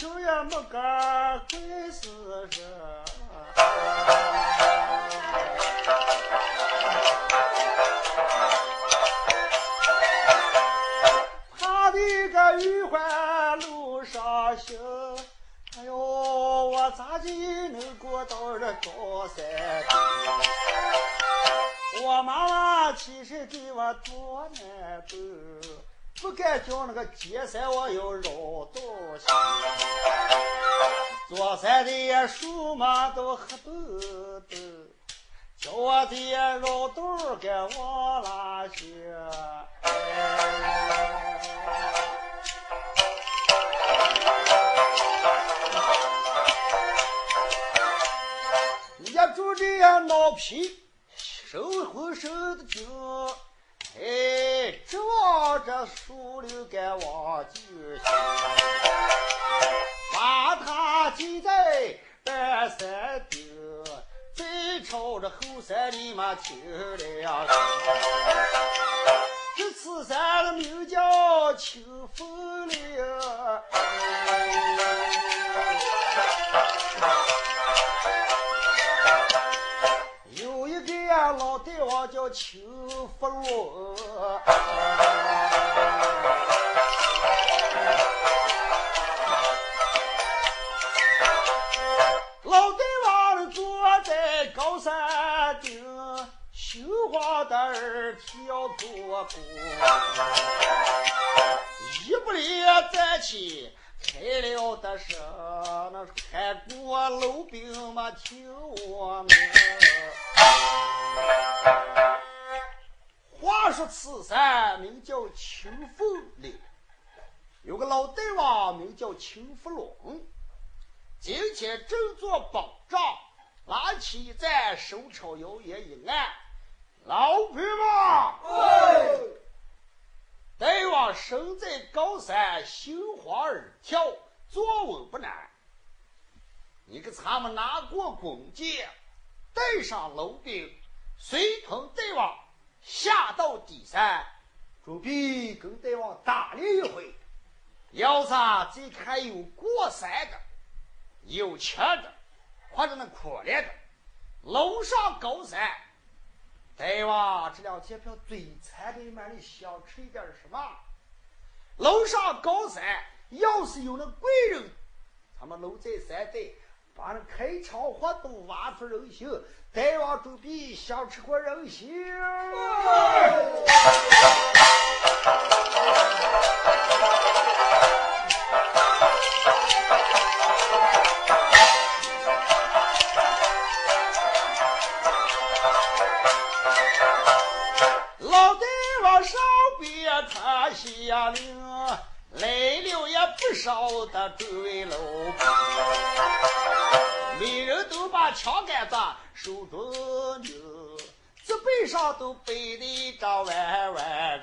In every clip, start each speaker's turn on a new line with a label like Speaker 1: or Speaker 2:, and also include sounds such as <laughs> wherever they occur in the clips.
Speaker 1: 眼球也没个会是人。他的个玉环路上行，哎呦，我咋就能过到这高山顶？我妈妈其实给我多难走，不敢叫那个街山我要绕道行。坐山的呀树嘛都黑豆豆，叫我的绕道该往哪行？一住这脑皮。手浑手的紧，哎，直往这树林该往就行，把他系在半山顶，再朝着后山里嘛听了这此山的名叫秋风岭。叫邱福龙，老大王坐在高山顶，绣花的儿跳波波，一不离站起。开了的是，那开过老兵嘛听我命。话说此山名叫秋风岭，有个老大王名叫邱福龙。今天正做保障，拿起一盏手抄摇烟一按，老兵们。大王身在高山，心慌而跳，坐稳不难。你给咱们拿过弓箭，带上楼兵，随同大王下到底山，准备跟大王打练一回。要是再看有过山的，有钱的，或者那可怜的，楼上高山。大王这两天票最馋的满里想吃一点什么？楼上高山要是有那贵人，他们楼在山顶，把那开场活动挖出人心，大王准备想吃过人形。手中牛，这背上都背的一张弯弯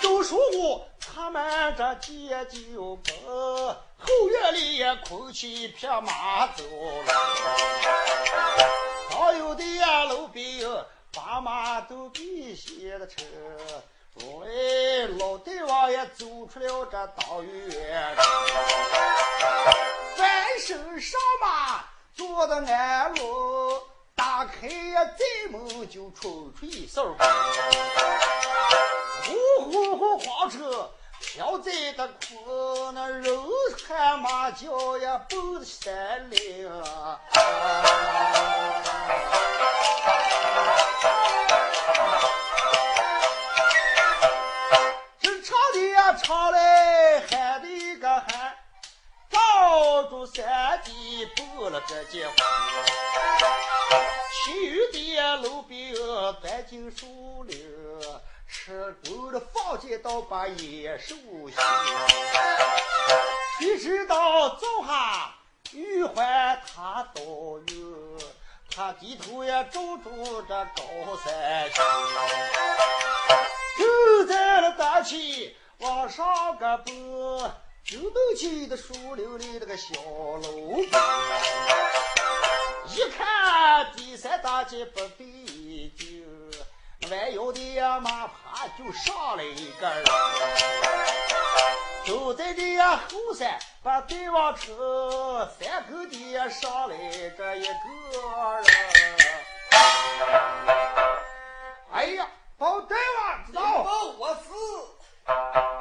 Speaker 1: 都说我他们这解救兵，后院里也空起一匹马走了，早有的呀老兵把马都给卸了车。哎，老大王也走出了这道院，翻身上马，坐的安乐，打开呀寨门就冲出一声，呼呼呼黄车飘在的空，那人喊马叫呀奔山岭。唱来喊的个喊，照住山地布了这间房。其余的路兵钻进树林，吃够了放箭刀把野兽袭。谁知道早下玉环他倒有，他低头也照住这高山就在了大气。往上个步，就能进的树林里那个小楼。一看第三大街不对劲，弯腰的呀马趴就上来一个人，走在这后山把对往车，三口的呀上来这一个人。哎呀，包大王知道？
Speaker 2: 我是。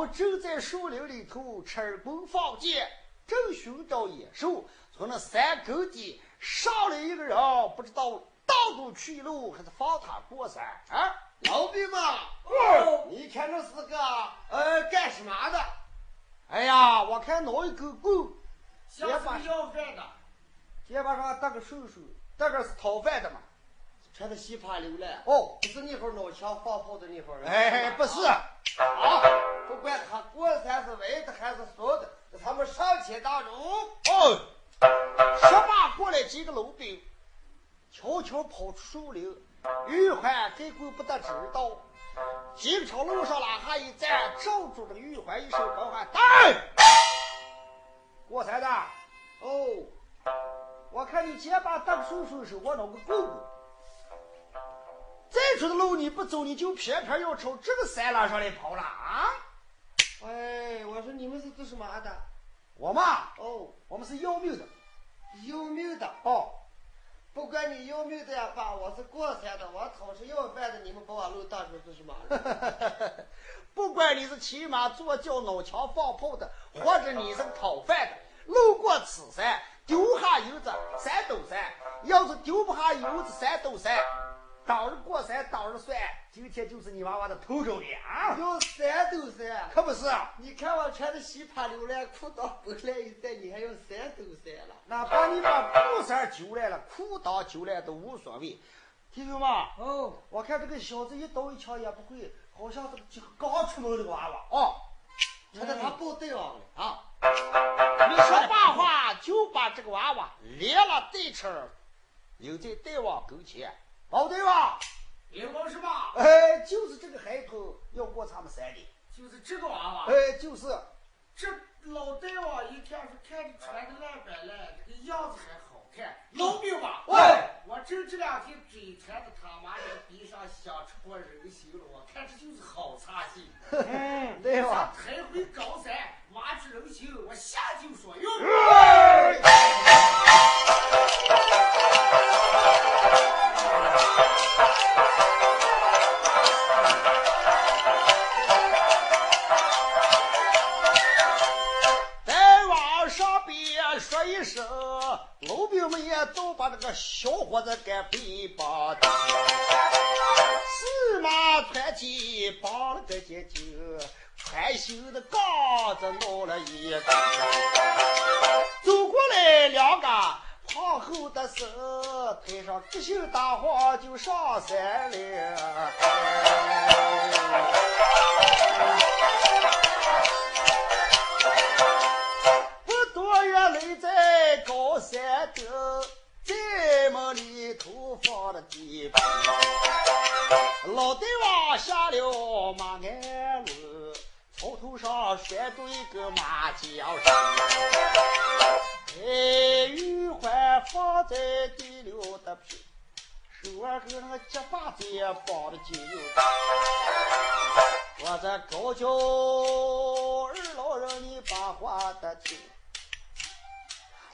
Speaker 1: 我们正在树林里头吃棍放箭，正寻找野兽，从那山沟底上来一个人，不知道道中去路还是放他过山啊？
Speaker 2: 老兵们，哦，你看这是个呃干什么的？
Speaker 1: 哎呀，我看拿一根棍，
Speaker 2: 肩膀要饭的，
Speaker 1: 肩膀上搭个手手，这个是讨饭的嘛？
Speaker 2: 穿的稀ผ้流了。
Speaker 1: 哦，
Speaker 2: 不是那会儿脑枪放炮的那会儿。
Speaker 1: 哎，不是。啊，
Speaker 2: 不管他过山是歪的还是竖的，他们上前打中。
Speaker 1: 哦，十八过来几个老兵，悄悄跑出树林，玉环根本不得知道。经朝路上拉下一站，罩住这个玉环，一声高喊：“带！”过山的。哦，我看你肩膀搭个手手是我那个棍棍。再出的路你不走，你就偏偏要朝这个山栏上来跑了啊！
Speaker 2: 哎，我说你们是做什么的？
Speaker 1: 我嘛，
Speaker 2: 哦，
Speaker 1: 我们是要命的，
Speaker 2: 要命的
Speaker 1: 哦。
Speaker 2: 不管你要命的呀，爸，我是过山的，我讨是要饭的，你们把我路当成是什么？<laughs>
Speaker 1: 不管你是骑马坐轿、脑枪放炮的，或者你是讨饭的，路过此山，丢下油子三斗山；要是丢不下油子三斗山。当日过山，当日算，今天就是你娃娃的头中年啊！
Speaker 2: 有三斗山，
Speaker 1: 可不是？
Speaker 2: 你看我穿的稀ผ้流浪裤裆崩来一塞，你还用三斗山了？
Speaker 1: 那把你把布衫揪来了，裤裆揪来都无所谓。弟兄们，
Speaker 2: 哦，
Speaker 1: 我看这个小子一刀一枪也不会，好像这个刚出门的娃娃哦。
Speaker 2: 瞧在他抱对王了啊！
Speaker 1: 你说罢话，就把这个娃娃连了带车，留在大王跟前。老对吧？
Speaker 2: 灵光是吧？
Speaker 1: 哎，就是这个孩童要过咱们山里，
Speaker 2: 就是这个娃娃。
Speaker 1: 哎，就是
Speaker 2: 这老大王一看是看着穿的烂板烂，这个样子还好看。老兵吧？
Speaker 1: 喂，
Speaker 2: 我这这两天嘴馋的他妈的鼻上想吃破人心了，我看这就是好差劲。<laughs>
Speaker 1: 嗯，对吧？
Speaker 2: 抬回高山挖出人心，我下就说用。
Speaker 1: 再往上边说一声，老兵们也都把这个小伙子给背绑的，四马团起绑了个结筋，穿绣的杠子弄了一个，走过来两个胖厚的手，推上个性大黄就上山了。不多远，落在高山顶，在梦里头放了地皮。老大王下了马鞍路，草头上拴住一个马缰绳。哎，玉环放在地溜的皮，手儿跟那个结发子也绑的紧又紧。我这高叫二老人，你把话得听。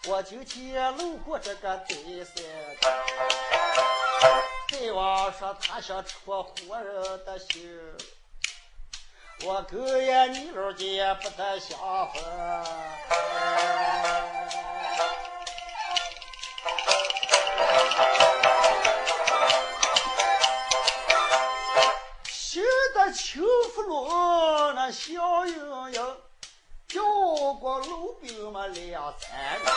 Speaker 1: 我今天路过这个堆山，大王说他想吃活人的心，我狗爷你老姐不得相逢。秋福路那笑盈盈。叫过老兵嘛两三个，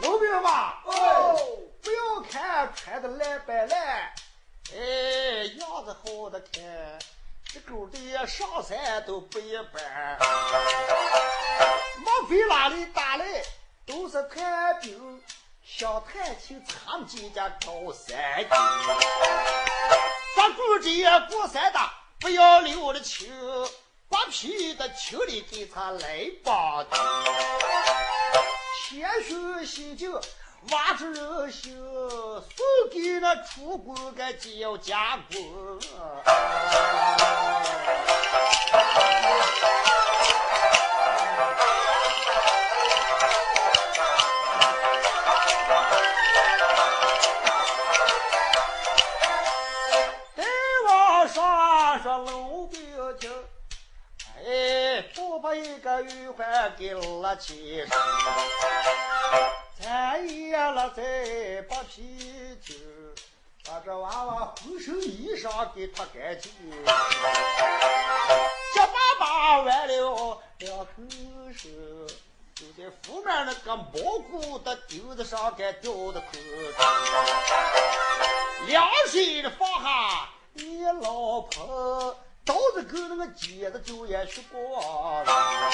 Speaker 1: 老兵嘛哦，不要看穿的烂白烂，哎，样子好的看，这狗的上山都不一般。莫非哪里打来都是探兵，想探亲参进家高山军，咱住这过山的。不要留了情，把皮的秋里给他来吧。天许喜酒，挖出人心，送给那楚国个叫家一个。玉环给了起，咱爷了再把啤酒，把这娃娃浑身衣裳给脱干净，结巴巴完了两口手，就在府门那个蘑菇的钉子上给吊的口，两岁的放下你老婆。刀子跟那个尖子就也去过了，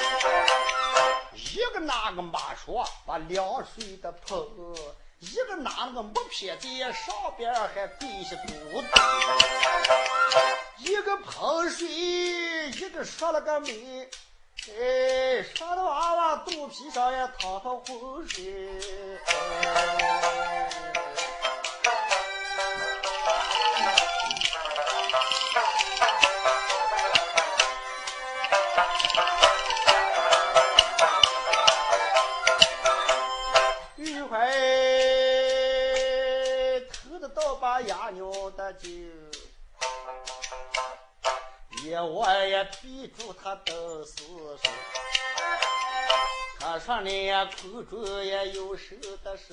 Speaker 1: 一个拿个马刷把凉水的泼，一个拿那个木片在上边还跪下骨子，一个喷水，一个说了个煤，哎，说的娃娃肚皮上也淌淌浑水。的酒，夜晚也逼住他都是手。他说你呀，苦中也有手的事。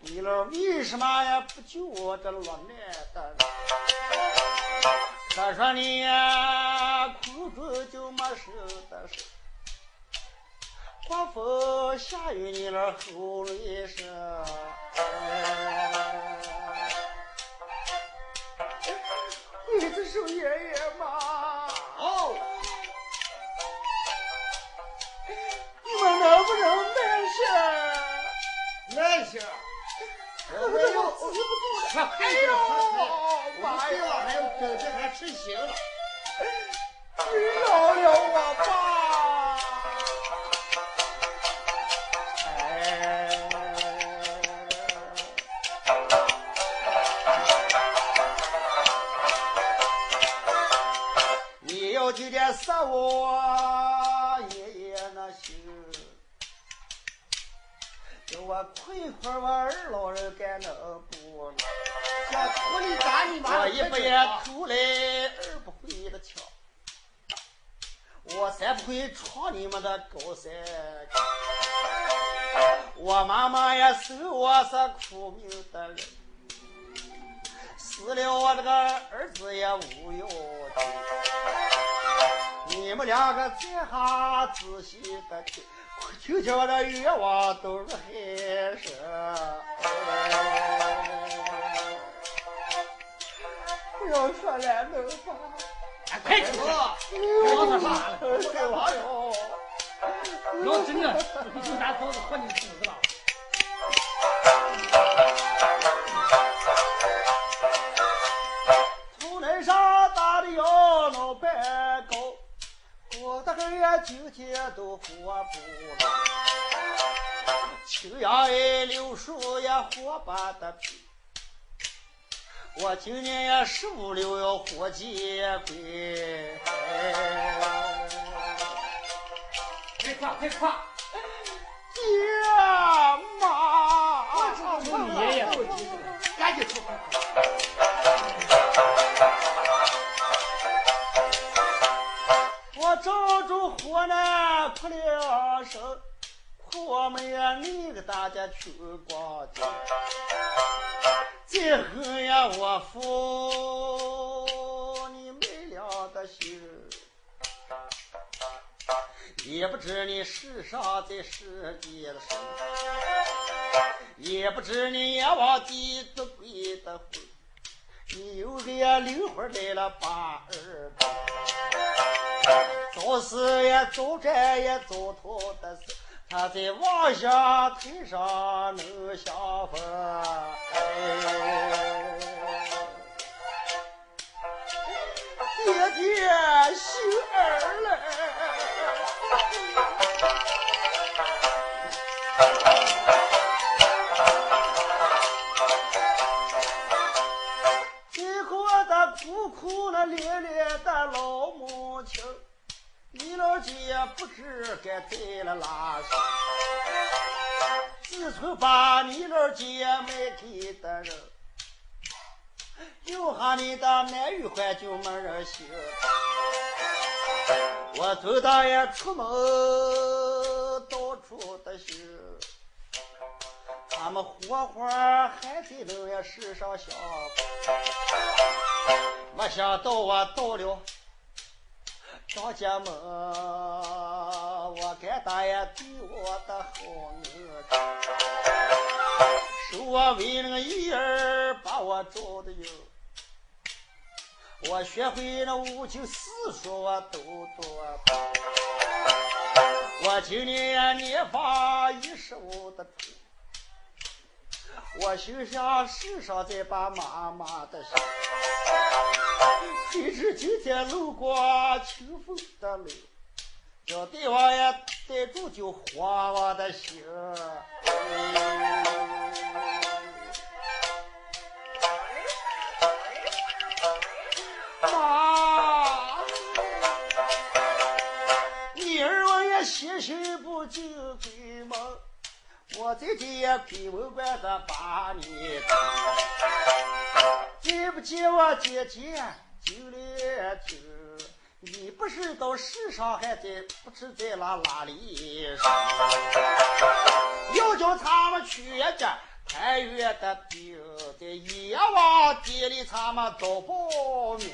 Speaker 1: 你老为什么也不救我这落难的？他说你呀，苦中就没手的事。刮风下雨你那喉咙声。你这是爷爷吗？哦，你们能不能耐心？
Speaker 2: 耐心。
Speaker 1: 我们又记不住了。哎呦，
Speaker 2: 妈呀！还有整天还吃行了。
Speaker 1: 你饶了我吧。我爷爷那心，叫我亏亏我二老人干那不了。
Speaker 2: 想图你打你妈！
Speaker 1: 我一不也偷来，二不会的抢，我三不会闯你们的高山。我妈妈也是我是苦命的人，死了我这个儿子也无用。你们两个在下仔细的听，听听我的愿望都是海深。不要说了，能吧？
Speaker 2: 快吃！
Speaker 1: 不
Speaker 2: 要说啥了，
Speaker 1: 快完了。
Speaker 2: 要真的，就拿刀子划你肚子了。
Speaker 1: 我的儿呀，今天都活不了。青阳哎，柳树也活把的皮。我今年呀，十五六要活结归。
Speaker 2: 快夸快夸！
Speaker 1: 爹妈，
Speaker 2: 我爷爷赶紧说。
Speaker 1: 了声，我们呀你给大家去逛街。最后呀我扶你没了个心，也不知你世上在世界的什么，也不知你阎王地多贵的魂，你有个呀灵魂来了八二做事也做这也做妥的事，他在往下推上那香粉。爹爹心儿来。辛苦的苦苦的烈烈的老母。亲，你老姐不知该在了哪时。自从把你老姐卖给的人，留下你的男与欢就没人心。我走到也出门，到处的寻，他们活活还在那呀世上想。没想到我到了张家门，我干大爷对我的好呢，是我为那个一儿把我找的哟。我学会了五经四书，我都读。我今年年方一十五的，我心想世上再把妈妈的心。谁知今天路过清风的路，叫对王爷逮住就慌我的心。妈，你儿我也心心不进鬼门，我在这也鬼门关的把你等。记不记我姐姐九连九？你不是到世上还在不知在哪哪里上？要叫他们去一家太原的兵，在阎王殿里他们都报名。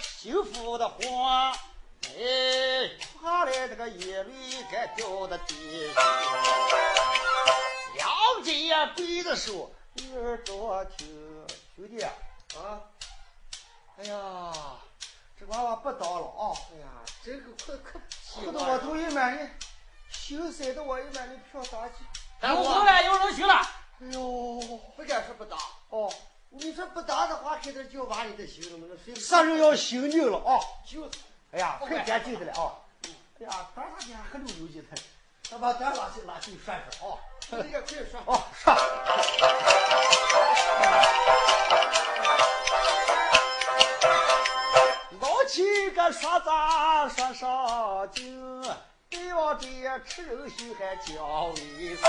Speaker 1: 幸福的花，哎，哭下来这个眼泪该掉的地上。两姐呀跪着说：“你儿多听，兄弟啊，哎呀，这娃娃不当了啊！
Speaker 2: 哎呀，这个可可
Speaker 1: 哭的我头一满的，心塞的我一满的飘大气。
Speaker 3: 咱回来有人去了，
Speaker 1: 哎呦，
Speaker 2: 不敢说不打。
Speaker 1: 哦，
Speaker 2: 你说不打的话，开点叫娃你的心那个谁？
Speaker 1: 啥人要心宁了啊？
Speaker 2: 就
Speaker 1: 哎呀，很干净的了啊！哎呀，打啥去还溜溜去的，
Speaker 2: 他把咱拉去拉去涮涮啊！这个快涮。
Speaker 1: 哦，涮。老七个说咋说上京，对王这吃肉心还讲卫生，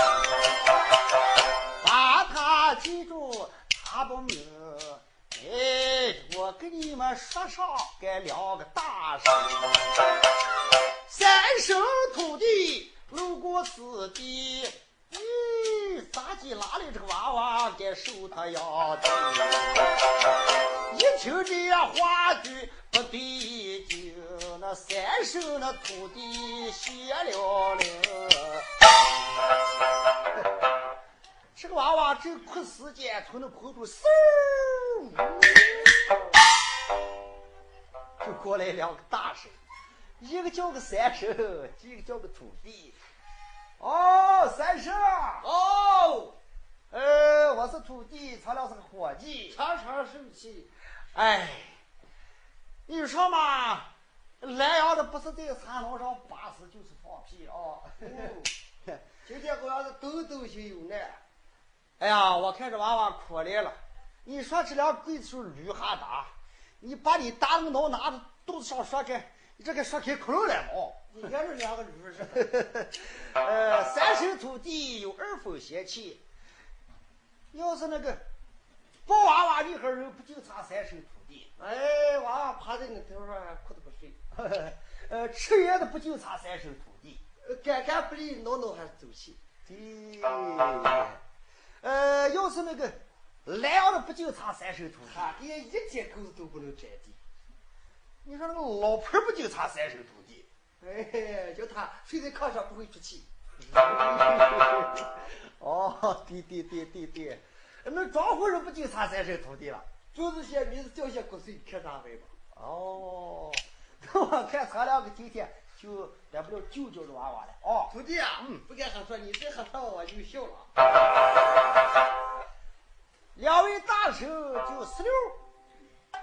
Speaker 1: 时间，从那口中嗖，就过来两个大神，一个叫个三生，一个叫个土地。哦，三生，
Speaker 2: 哦，
Speaker 1: 呃，我是土地，咱俩是个伙计。
Speaker 2: 常常生气。
Speaker 1: 哎，你说嘛，南阳的不是在餐楼上巴屎就是放屁啊！
Speaker 2: 哦，<laughs> 今天我要是抖抖心有难。
Speaker 1: 哎呀，我看这娃娃可怜了。你说这俩鬼子手驴哈打，你把你大个脑拿着肚子上说开，你这个说开窟窿了嘛。
Speaker 2: 你看这两个驴是。<laughs>
Speaker 1: 呃，三生土地有二分邪气。要是那个抱娃娃厉害人，不就差三生土地？
Speaker 2: 哎，娃娃趴在你头上哭得不睡。<laughs>
Speaker 1: 呃，吃盐的不就差三生土地？
Speaker 2: 干干不利，挠挠还是走气。
Speaker 1: 对。呃，要是那个来阳的不就差三生土地？
Speaker 2: 他连一截钩子都不能沾地。
Speaker 1: 你说那个老婆不就差三生土地？
Speaker 2: 哎，叫他睡在炕上不会出气。<laughs>
Speaker 1: 哦，对对对对对，那庄户人不就差三生土地了？
Speaker 2: 就是些名字叫些骨髓，看啥玩吧？
Speaker 1: 哦，我看咱两个今天就得不了舅舅的娃娃了哦。
Speaker 2: 徒弟啊，不跟他说，你再和他我就笑了。<laughs>
Speaker 1: 两位大手就十六，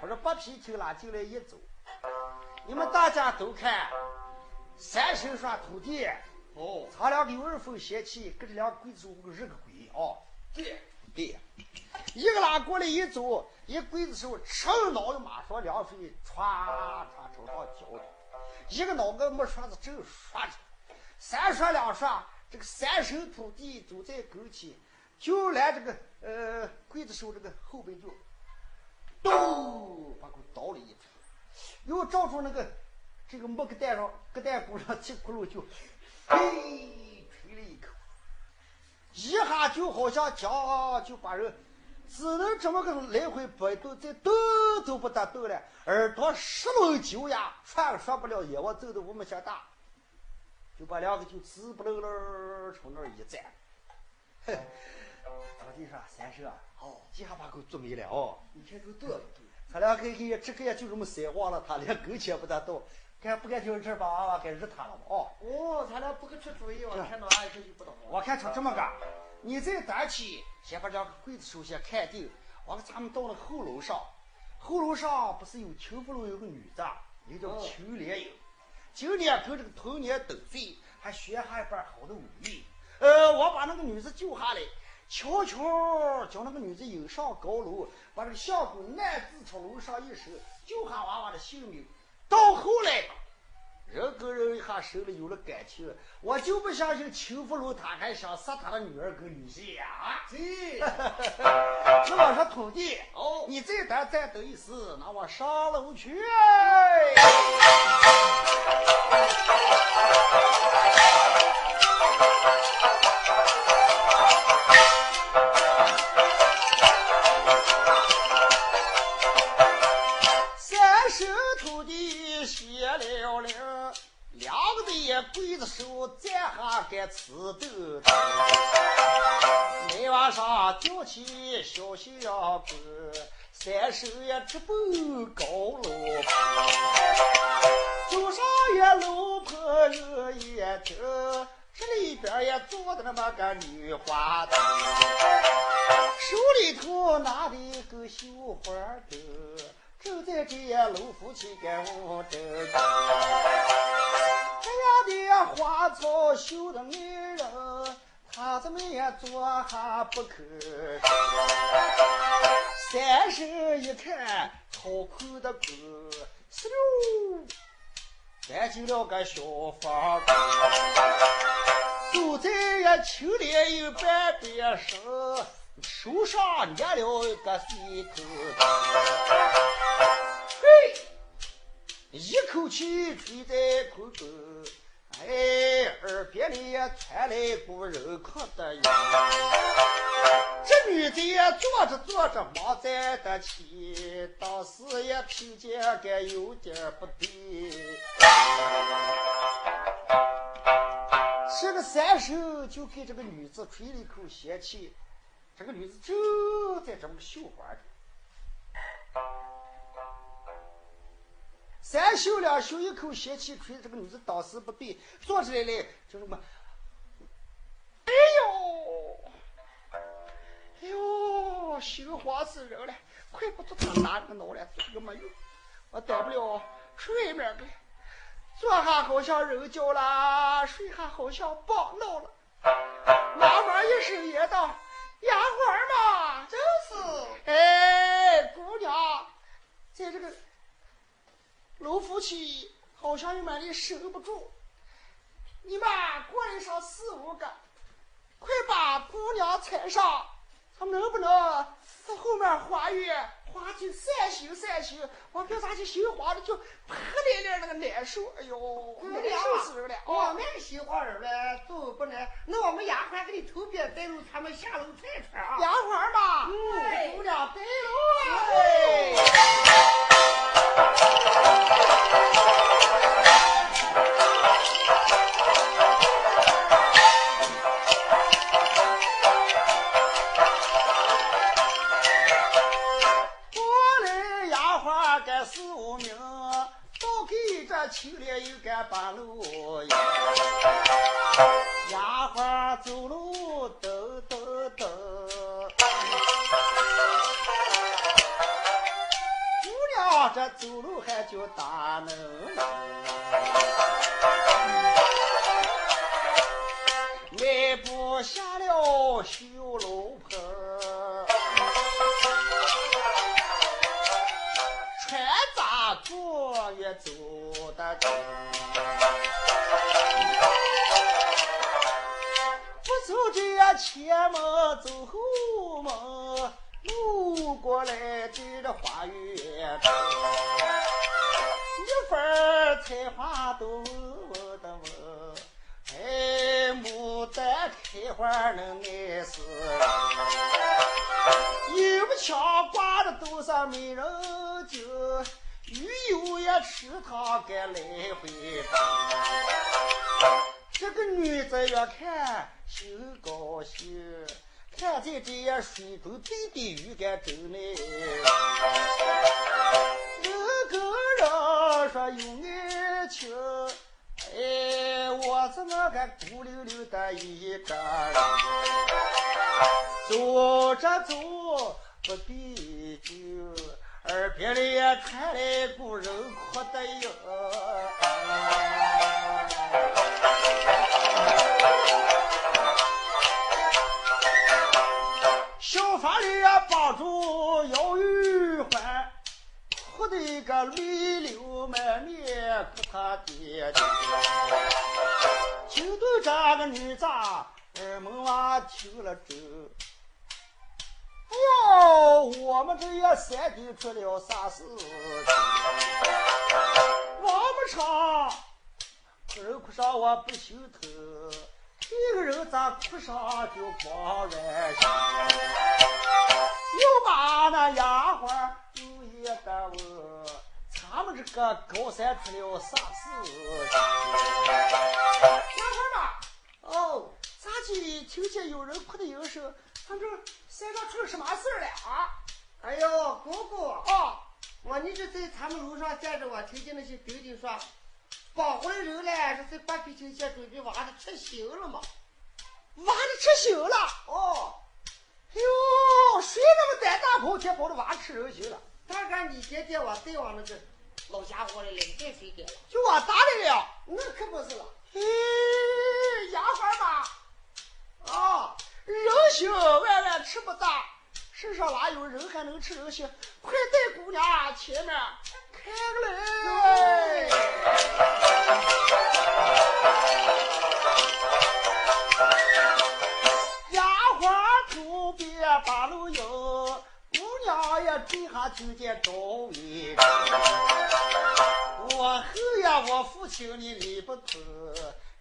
Speaker 1: 我说八皮就拉进来一走，你们大家都看，三手上徒弟
Speaker 2: 哦，
Speaker 1: 他俩有二分嫌弃，跟这两个鬼子手日个鬼哦。
Speaker 2: 对
Speaker 1: 对，一个拉过来一走，一鬼子手趁脑袋马上两水歘歘朝上浇着，一个脑袋没刷子正刷着，三刷两刷，这个三手土地走在跟前，就来这个呃刽子手这个后背就，咚把给倒了一锤，又照住那个这个木疙蛋上疙蛋骨上气窟窿就，嘿吹了一口。一下就好像将就把人只能这么个来回摆动，再动都不得动了，耳朵十轮九牙，串说不了，眼窝走的我们想大，就把两个就直不楞楞从那儿一站。嘿，当地上三十，哦，一下把狗做没了哦。
Speaker 2: 你看这个多
Speaker 1: 他俩给给这个也就这么三晃了，他连跟前不得动，该不该就这把娃娃给日他了嘛？哦。
Speaker 2: 哦，咱俩不给出主意，我看到俺这就不懂。
Speaker 1: 我看成这么个，你在单起先把两个柜子首先看定，完了咱们到了后楼上，后楼上不是有秦福楼有个女的，名叫秦莲英，今年跟这个同年斗岁，还学下一半好的武艺。呃，我把那个女子救下来，悄悄将那个女子引上高楼，把这个相公暗自从楼上一手，救下娃娃的性命。到后来。人跟人一下生了有了感情，我就不相信秦福龙他还想杀他的女儿跟女婿呀！啊，
Speaker 2: 对，
Speaker 1: 那我说徒弟，
Speaker 2: 哦，
Speaker 1: 你再等再等一时，那我上楼去。三 <laughs> 弟歇了铃，两个的鬼子手站下该吃豆豆。每晚上吊起小小棍，三手也直奔高楼。走上一楼坡有一听，这里边也坐的那么个女花灯，手里头拿的一个绣花灯。正在这楼夫妻干我这个，这样的花草绣的美人，他怎么也坐下不肯。三婶一看，好看的哥，哧溜，搬进了个小房间，走在呀青莲有半边身。手上捏了个水口，嘿，一口气吹在空中，哎，耳边里也传来股人哭的音。这女的坐着坐着忙在得起，当时也听见个有点不对。这个三手就给这个女子吹了一口邪气。这个女子正在这么绣花着，三绣两绣一口邪气吹，这个女子当时不对，坐起来嘞，就这么，哎呦，哎呦，羞慌死人了！快不住他拿这个脑来，这个没有，我待不了睡面个，坐下好像人叫了，睡下好像棒闹了，妈妈一声也道。丫鬟嘛，
Speaker 2: 真是。
Speaker 1: 哎，姑娘，在这个楼夫妻好像有蛮的守不住，你们过来上四五个，快把姑娘踩上，她能不能在后面花园花去散心散心？我表咋去心花的就破咧咧那个难受，哎呦，难受死人了！
Speaker 2: 我们心花人了，走不难。那我们丫鬟给你头边带路，他们下楼串串啊。
Speaker 1: 丫鬟吧，
Speaker 2: 嗯，
Speaker 1: 姑娘带路。过就连一个半路呀，丫鬟走路噔噔噔，姑娘这走路还叫大能耐。迈步下了修罗盆。穿咋坐也走。得近。走这前门走后门，路过来的这花园中，一份菜花都闻的闻，哎，牡丹开花能耐死人，油腔挂的都是美人酒，鱼油也吃它个来回转。这个女子越看心高兴，看见这样水中滴滴鱼干走呢。人跟人说有爱情，哎，我这么个孤溜溜的一个人，走着走不必酒，耳边里传来股人哭的哟。小法里帮助姚玉环，哭得一个泪流满面，哭他爹爹。就对这个女子耳门娃听了这，哟，我们这也三弟出了啥事情？王八唱，人哭上我不心疼。一个人咋哭上就光完心？又把那丫鬟又一个问，他们这个高山出了啥事情？
Speaker 2: 丫鬟嘛，
Speaker 1: 哦，咋的？听见有人哭的音声，他这山上出了什么事了啊？
Speaker 2: 哎呦，姑姑，
Speaker 1: 哦，
Speaker 2: 我你这在他们楼上见着我，听见那些弟弟说。绑回来人来，这在八皮青先准备娃子吃刑了嘛？
Speaker 1: 娃子吃刑了？
Speaker 2: 哦，
Speaker 1: 哎呦，谁那么胆大包天跑着娃吃人刑了？
Speaker 2: 他看你爹爹我再往那个老家伙来了，带谁点了？
Speaker 1: 就我打来了？
Speaker 2: 那可不是了。
Speaker 1: 嘿，丫鬟吧，
Speaker 2: 啊，
Speaker 1: 人心万万吃不大，世上哪有人还能吃人心？快带姑娘前面开个来。丫鬟头边把路迎，姑娘也追下听见赵伟。我后呀，我父亲你理不通，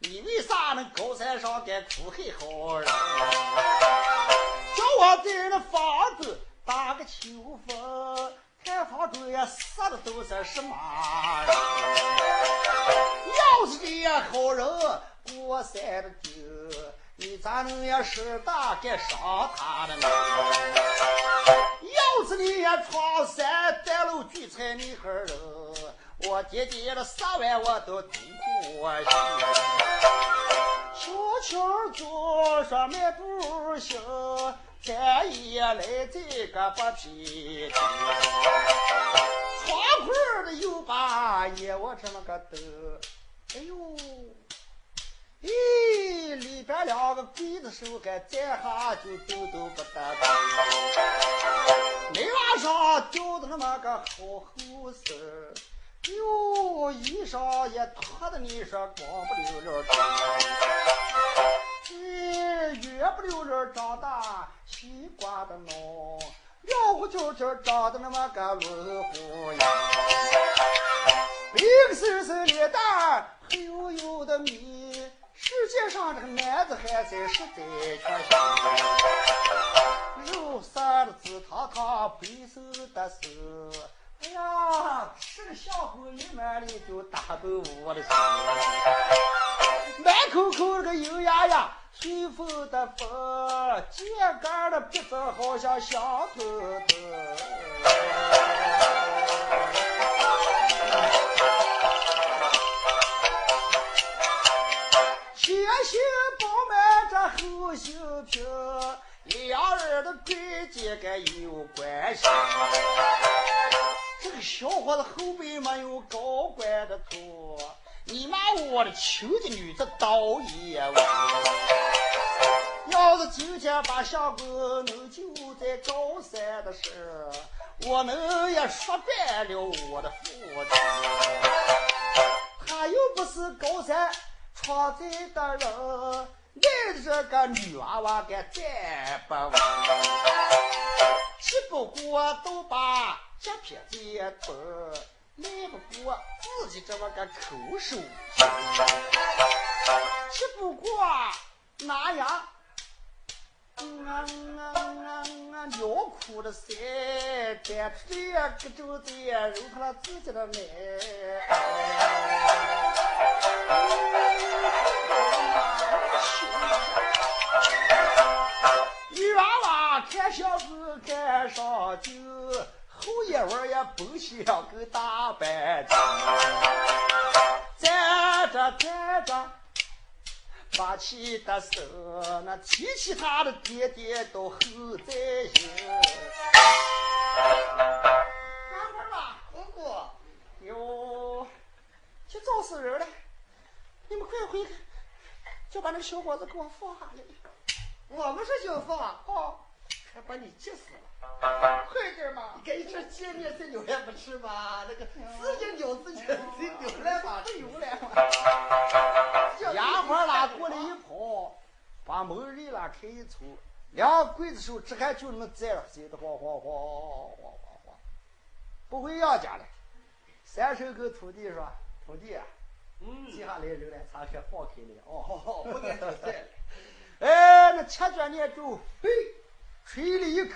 Speaker 1: 你为啥能高山上敢苦害好人？叫我在那房子打个秋风，看房中呀杀的都是什么人？要是这样好人过山的酒，你咋能呀使大敢伤他的呢？要是你呀闯山带路聚财你和人，我爹爹的三万我都赌过去。悄悄坐上迈步行，咱也来这个不皮筋。窗户的又把眼我这么个抖，哎呦，咦，里边两个鬼子手敢站下就抖抖不得动。没晚上吊的那么个好后生，哟，衣裳也脱的你说光不溜溜的。嗯，圆不溜溜长大，西瓜的孬，绕乎球球长得那么个轮虎样，冰森森脸蛋，黑黝黝的米，世界上这个男子汉才实在缺少。肉色的紫堂堂，白瘦的手，哎呀，吃的香口一满里就打动我的心，满口口那个油呀呀。随风的风，尖杆的鼻子好像香头头。先行饱满这后胸平，两人的贵贱该有关系。这个小伙子后背没有高官的头，你妈我的亲家女子倒也完。要是今天把相公能就在高山的事，我能也说白了我的父亲。他又不是高山闯寨的人，爱的这个女娃娃该再不完。只不过都把这片在头，赖不过自己这么个口手。只不过那样。俺俺俺俺尿裤的塞，带出这个周子揉他了自己的奶。<laughs> 女娃娃看小子看上酒，后一晚也蹦起两个大板筋，站着站着。发起的手，那提起他的爹爹都后在行。干活吧，公公。哟，去找死人了！你们快回去，就把那小伙子给我放下来。
Speaker 2: 我们是就放，
Speaker 1: 哦，
Speaker 2: 还把你急死
Speaker 1: 了！快点嘛！
Speaker 2: 你看你这见面这牛也不吃嘛？那个自己扭自己的牛来嘛，
Speaker 1: 不有了嘛！丫鬟拉过来一跑，把门一拉开一抽，两个刽子手只看就能在了，走的晃晃晃晃晃晃，不回杨家了。三手跟徒弟说：“徒弟，嗯，接下来人来查看放开了。”
Speaker 2: 哦，不该在了。<laughs>
Speaker 1: 哎，那七转念咒，嘿，吹了一口。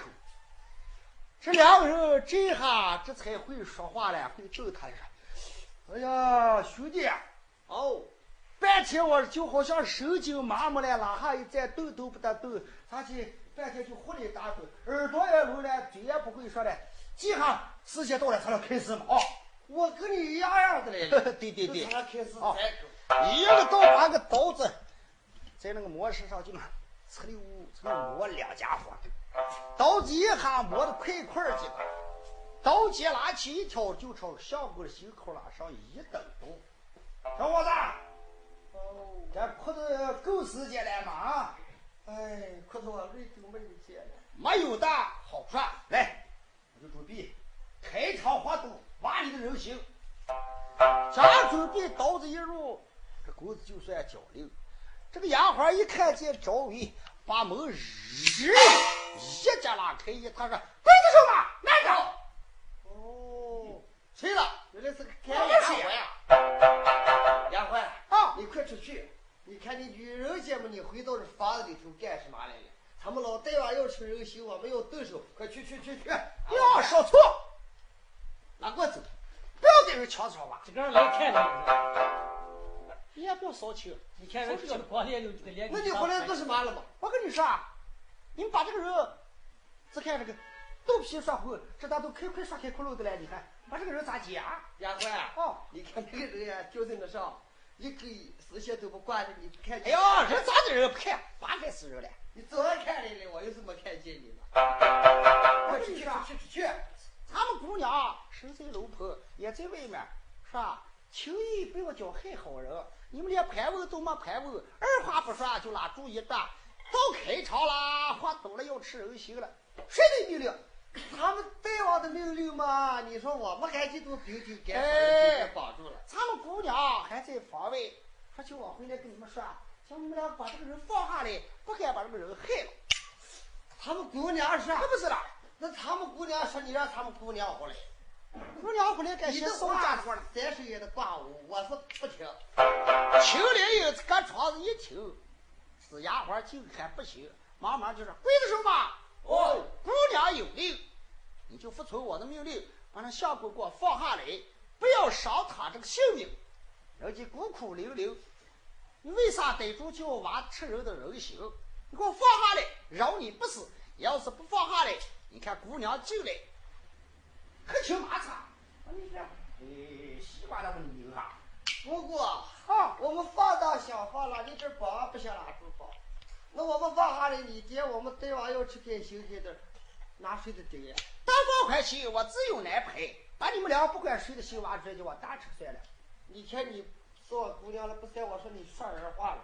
Speaker 1: 这两个人这下这才会说话了，会逗他说：“哎呀，兄弟，哦。”半天我就好像神经麻木了，哪下一站动都不得动，上去半天就糊里打滚，耳朵也聋了，嘴也不会说了。记下时间到了，咱俩开始嘛啊！
Speaker 2: 我跟你一样样的嘞。
Speaker 1: 对对对。
Speaker 2: 咱俩开始
Speaker 1: 一个刀把个刀子在那个磨石上就那呲溜呲溜磨两家伙，刀子一下磨得快快的，刀尖拿起一条就朝相公的心口那上一蹬刀，小伙子。这裤子够时间了吗？啊！
Speaker 2: 哎，裤子我，累都没有见了。
Speaker 1: 没有的好说，来，我就准备开膛划肚挖你的人心。刚准备刀子一入，这钩子就算交流。这个丫鬟一看见赵伟，把门日一家拉开一，他说：“刽子手嘛，慢着。”
Speaker 2: 哦，
Speaker 1: 谁了？
Speaker 2: 原来是个
Speaker 1: 干丫鬟
Speaker 2: 呀！丫鬟
Speaker 1: 啊，
Speaker 2: 你快出去。你看你女人家嘛，你回到这房子里头干什么来了？他们老大娃要吃人心，我们要动手，快去去去去！
Speaker 1: 不要说错，拿我走，不要在这抢吵吧。
Speaker 3: 这个人来看
Speaker 1: 你，你也不要骚气。
Speaker 3: 你看人这个光脸就这个脸。
Speaker 2: 那你回来做什么了嘛？
Speaker 1: 我跟你说，你们把这个人，只看这个肚皮刷红，这咋都快快刷开窟窿的了？你看，把这个人咋接啊？
Speaker 2: 丫鬟，
Speaker 1: 哦，
Speaker 2: 你看这个人呀，就在那上。一个视线都不挂的，你不看？
Speaker 1: 哎呀，人咋的人不看？八该死人了！
Speaker 2: 你早上看来了，我又是没看见你
Speaker 1: 了。快去去去去！咱们姑娘身在楼棚，也在外面，是吧？轻易不要叫害好人。你们连盘问都没盘问，二话不说就拉主意的，到开场啦，话多了要吃人心了。谁的命令？
Speaker 2: 他们大王的命令嘛，你说我们还去都丢丢干活
Speaker 1: 给
Speaker 2: 绑住了。
Speaker 1: 咱们姑娘还在房外，说叫我回来跟你们说，叫你们俩把这个人放下来，不该把这个人害了。
Speaker 2: 他们姑娘说，
Speaker 1: 可不是啦。
Speaker 2: 那他们姑娘说你让他们姑娘回来，
Speaker 1: 姑娘回来该
Speaker 2: 先
Speaker 1: 送家伙了。
Speaker 2: 三十爷的挂我，我是不听。
Speaker 1: 青莲英搁窗子一听，是丫鬟就看不行，忙忙就说：“刽子手嘛，哦，姑娘有令。”你就服从我的命令，把那相公给我放下来，不要伤他这个性命。人家孤苦伶仃，你为啥逮住就要挖吃人的人心？你给我放下来，饶你不死。要是不放下来，你看姑娘进来，黑青马叉，你这，哎，西瓜那么牛啊！
Speaker 2: 不过啊，我们放到想放了，你这绑不想拉住绑。那我们放下来，你爹我们对娃要吃开心开的，哪睡得得呀？
Speaker 1: 大方块钱我自有难赔，把你们俩不管谁的新娃直接往大车算了。
Speaker 2: 你看你做姑娘了，不算我说你说人话了。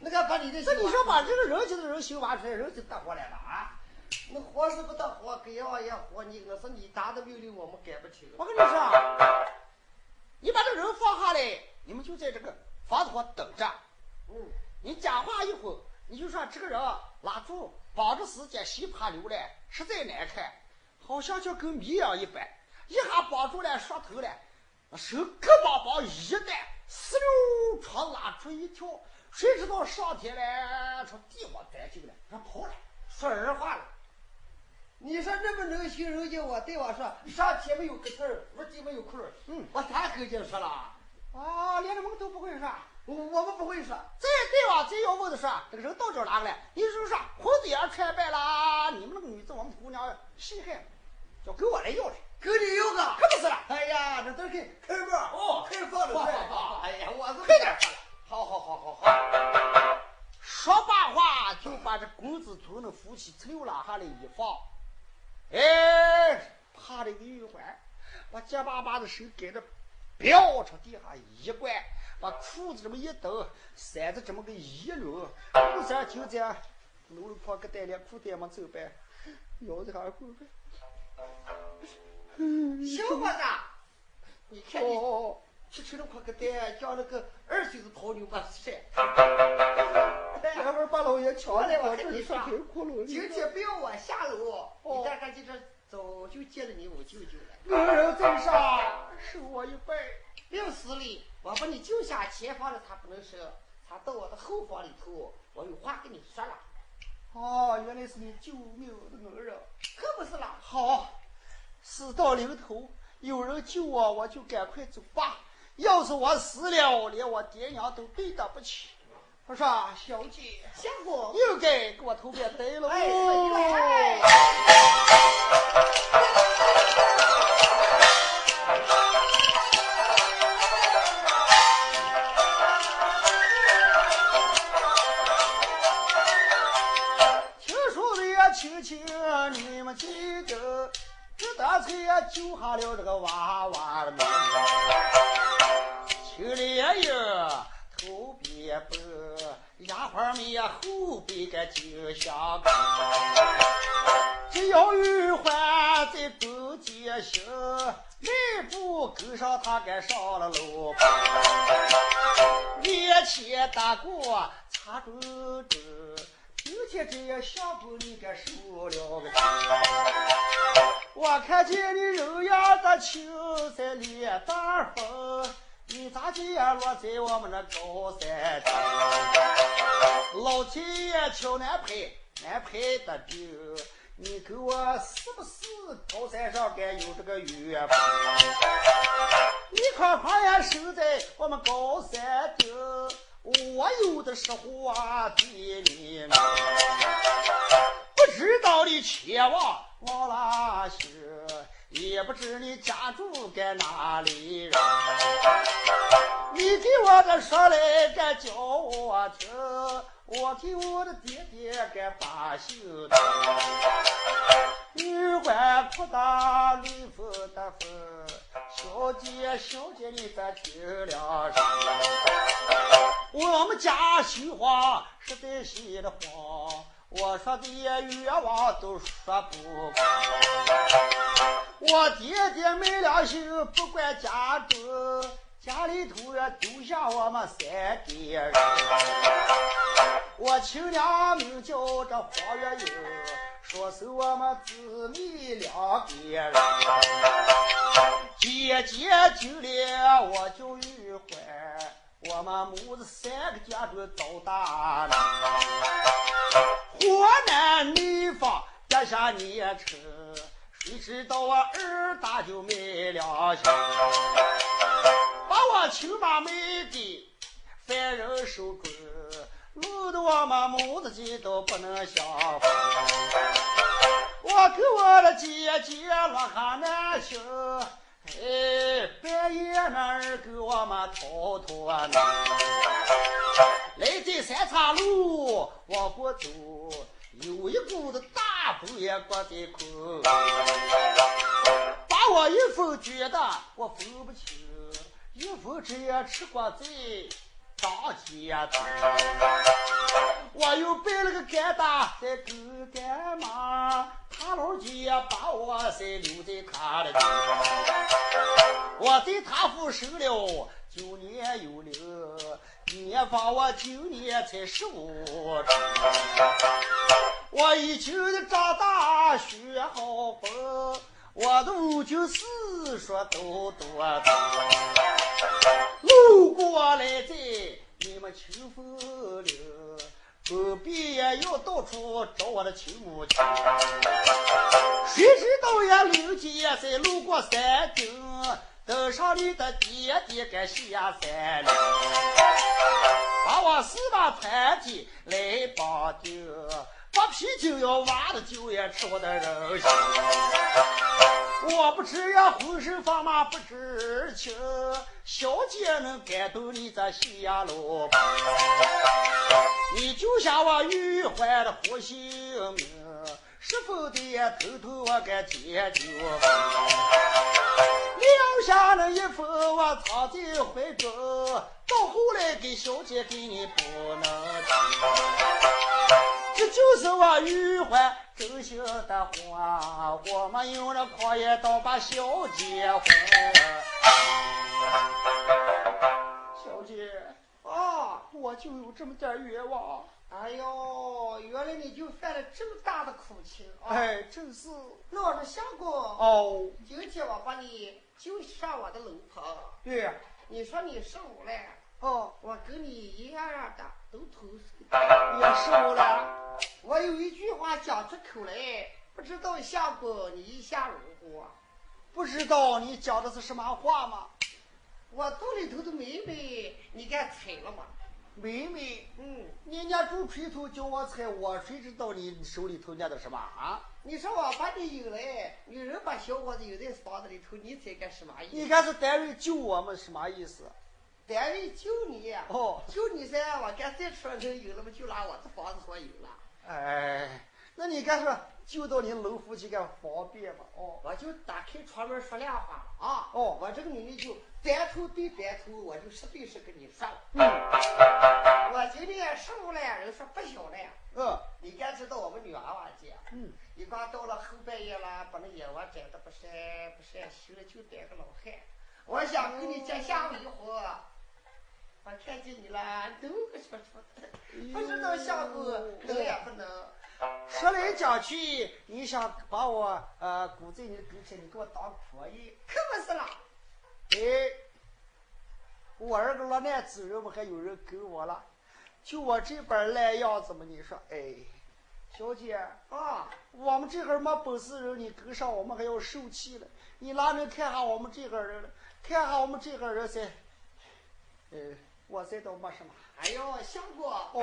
Speaker 2: 那个把你的
Speaker 1: 那你说把这个人家的人新娃出来，人就得过来了啊？
Speaker 2: 那活是不得活，给王爷活你，我说你打的命令，我们改不起。
Speaker 1: 我跟你说，你把这人放下来，你们就在这个房子上等着。
Speaker 2: 嗯，
Speaker 1: 你讲话一会儿，你就说这个人拉住，绑着时间稀怕流来，实在难看，好像就跟谜一样一般。一下绑住了，说头了，手胳膊绑一带，呲溜床拉出一条，谁知道上天了，朝地方钻进了，他跑了，
Speaker 2: 说人话了。你说那么能行人家，我对我说上天没有个字儿，屋地没有空儿。
Speaker 1: 嗯，
Speaker 2: 我啥口劲说了？
Speaker 1: 啊，连你们都不会说。
Speaker 2: 我我们不会说。
Speaker 1: 再对吧？再要问的是，这个人到这哪个了？你是说婚子也穿白了？你们那个女子，我们姑娘稀罕，就给我来要来，
Speaker 2: 给你要个，
Speaker 1: 可不是了。
Speaker 2: 哎呀，这都给开门
Speaker 1: 哦，
Speaker 2: 开放的
Speaker 1: 快
Speaker 2: 快。哎呀，我是
Speaker 1: 快点
Speaker 2: 好好好好好。
Speaker 1: 说罢话，就把这公子村的夫妻溜拉下来一放，哎，趴了一个玉环，把结巴巴的手给着，飙朝地下一掼，把裤子这么一抖，塞子这么个一捋，裤衫就这样，搂了破个带连裤带没走呗，摇着还滚呗。
Speaker 2: 小伙子，你看你
Speaker 1: 哦，
Speaker 2: 去吃了块个蛋，像那个二岁的牦牛把晒。
Speaker 1: 要不把老爷抢来，
Speaker 2: 我
Speaker 1: 我
Speaker 2: 跟你说
Speaker 1: 这里说开窟窿
Speaker 2: 今天不要我下楼，
Speaker 1: 哦
Speaker 2: 你大概记着早就见了你我舅舅了。
Speaker 1: 恩人在上，受我一拜。
Speaker 2: 病死里，我把你救下前方的他不能生，他到我的后房里头，我有话跟你说了。
Speaker 1: 哦，原来是你救命的恩人。
Speaker 2: 可不是啦，
Speaker 1: 好，事到临头，有人救我，我就赶快走吧。要是我死了，连我爹娘都对得不起。我说，小姐，
Speaker 2: 相公，
Speaker 1: 又该给我头别戴了。
Speaker 2: 哎，哎。
Speaker 1: 听说的呀，亲戚你们记得，这大才呀救下了这个娃娃的命。秋莲呀头别白，丫鬟们呀后背个就像根。只要玉环在中间行，迈步跟上他该上了楼。面前大过擦住着。今天这样相公，你该受了个气。我看见你人样的青山脸蛋儿红，你咋就落在我们那高山顶？老天爷瞧难排，难排的定。你跟我是不是高山上该有这个缘分？你快快呀守在我们高山顶。我有的时候啊，对你不知道你前往往哪去，也不知你家住在哪里人。你给我的说来，该叫我听，我给我的爹爹该把心疼。女官哭大，女风的风，小姐小姐你再听两声。我们家心慌，实在心的慌。我说的愿望都说不光。我爹爹没良心，不管家中，家里头呀丢下我们三个人。我亲娘名叫这黄月英，说是我们姊妹两个人。姐姐救了我叫玉环。我们母子三个家中遭大难，河南南方跌下年成，谁知道我二大就没良心，我亲妈没的犯人手中，弄得我们母子几都不能相逢。我跟我的姐姐落下难行。哎，半夜那儿给我们偷偷啊！来这三岔路往过走，有一股子大风也刮在口，把我一副觉得我分不清，一副这也吃过贼。张家子，我又背了个干大在狗干嘛？他老姐把我塞留在他的家，我在他府守了九年有了，年方我今年才十五，我已经长大学好本，我的五九四说都多路过来在你们清风岭，不必也要到处找我的亲母亲。谁知道呀，刘姐在路过山顶，登上你的爹爹该下山了，把我四把团体来绑定，把啤酒要挖的酒也吃我的人心。我不吃呀，浑身发麻不知情。小姐能感动你这下路，你就像我玉环的活性命，是否得偷偷我敢解救？留下那一封我藏在怀中，到后来给小姐给你不能听。这就是我玉环。真心的话，我们用那狂言刀把小姐换。小姐
Speaker 2: 啊，
Speaker 1: 我就有这么点冤枉。
Speaker 2: 哎呦，原来你就犯了这么大的苦情啊！
Speaker 1: 哎，正是。
Speaker 2: 那是想过
Speaker 1: 哦，
Speaker 2: 今天我把你就上我的楼棚。
Speaker 1: 对呀。
Speaker 2: 你说你十五了。
Speaker 1: 哦，
Speaker 2: 我跟你一样样的，
Speaker 1: 也是 <laughs> 我了。
Speaker 2: 我有一句话讲出口来，不知道相公你一下如何？
Speaker 1: 不知道你讲的是什么话吗？
Speaker 2: 我肚里头的妹妹，你敢踩了吗？
Speaker 1: 妹妹，
Speaker 2: 嗯，
Speaker 1: 你家猪锤头叫我踩，我谁知道你手里头捏的什么啊？
Speaker 2: 你说我把你引来，女人把小伙子引在房子里头，你猜干什么意思？
Speaker 1: 你看是单位救我们什么意思？
Speaker 2: 单位救你
Speaker 1: 哦，
Speaker 2: 救你噻！我干再出来能有了嘛，就拿我这房子说有了。
Speaker 1: 哎，那你干说就到你楼夫去干方便嘛？哦，
Speaker 2: 我就打开窗门说亮话了啊！
Speaker 1: 哦，
Speaker 2: 我这个女的就单头对单头，我就实对实跟你说了。
Speaker 1: 嗯，
Speaker 2: 我今年十五了，人说不小了。
Speaker 1: 嗯，
Speaker 2: 你该知道我们女娃娃家，
Speaker 1: 嗯，
Speaker 2: 你刚到了后半夜了，把那眼窝摘的不晒不晒，羞了就带个老汉。我想跟你结下为婚。我看见你了，都个说出的，不知道相公能也不能。
Speaker 1: 说来讲去，你想把我呃鼓在你的跟前，你给我当婆姨？
Speaker 2: 可不是啦。
Speaker 1: 哎，我二个落难之人嘛，还有人跟我了，就我这般烂样子嘛，你说，哎，小姐
Speaker 2: 啊，
Speaker 1: 我们这会儿没本事人，你跟上我们还要受气了。你哪能看下我们这个人了？看下我们这个人噻，哎。我这倒没什么。
Speaker 2: 哎呦，相公，
Speaker 1: 哦，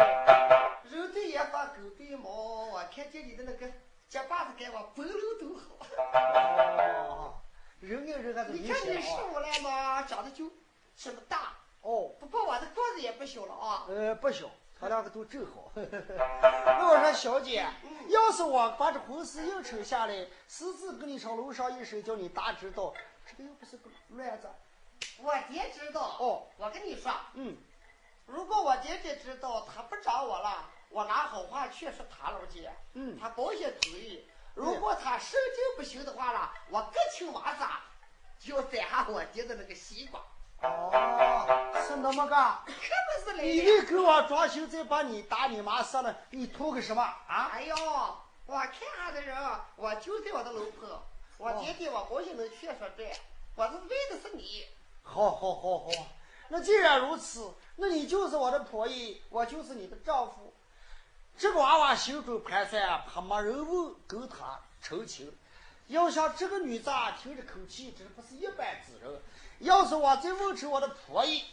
Speaker 2: 人对眼发，狗对毛，我看见你的那个结巴子给我，本路都好。
Speaker 1: 哦，人跟人还是
Speaker 2: 你看你十五了嘛，长得就这么大。
Speaker 1: 哦，
Speaker 2: 不过我的个子也不小了啊。
Speaker 1: 呃，不小，他两个都正好。<laughs> 那我说小姐，要是我把这婚事应承下来，私自跟你上楼上一声，叫你大知道，这个又不是个乱子。
Speaker 2: 我爹知道
Speaker 1: 哦，
Speaker 2: 我跟你说，
Speaker 1: 嗯，
Speaker 2: 如果我爹爹知道他不找我了，我拿好话劝说他老姐，
Speaker 1: 嗯，
Speaker 2: 他保险同意。如果他神经不行的话了，我隔亲娃子就要摘下我爹的那个西瓜。
Speaker 1: 哦，是那么个，
Speaker 2: 可不是嘞。
Speaker 1: 你得给我装修再把你打你妈死了，你图个什么啊？
Speaker 2: 哎呦，我看下的人，我就在我的楼棚，我爹爹我保险能劝说这，我是为的是你。
Speaker 1: 好，好，好，好。那既然如此，那你就是我的婆姨，我就是你的丈夫。这个娃娃心中盘算，怕没人问，跟他成亲。要想这个女子听着口气，真不是一般之人。要是我再问成我的婆姨，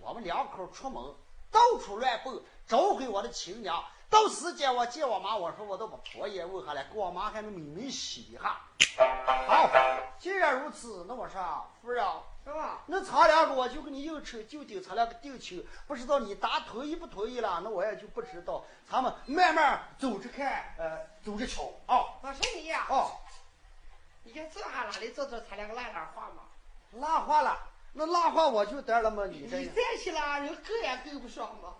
Speaker 1: 我们两口出门到处乱蹦，找回我的亲娘，到时间我见我妈，我说我都把婆爷问下来，给我妈还能美美洗一下。好，既然如此，那我说夫人，
Speaker 2: 是吧？
Speaker 1: 那咱两个我就跟你硬扯，就顶咱两个定亲，不知道你答同意不同意了，那我也就不知道。咱们慢慢走着看，呃，走着瞧啊。
Speaker 2: 我说你呀，
Speaker 1: 哦，
Speaker 2: 你看这还哪里做做咱两个烂烂话嘛？
Speaker 1: 拉话了，那拉话我就得了嘛？你这
Speaker 2: 你在一起了，人跟也跟不上嘛？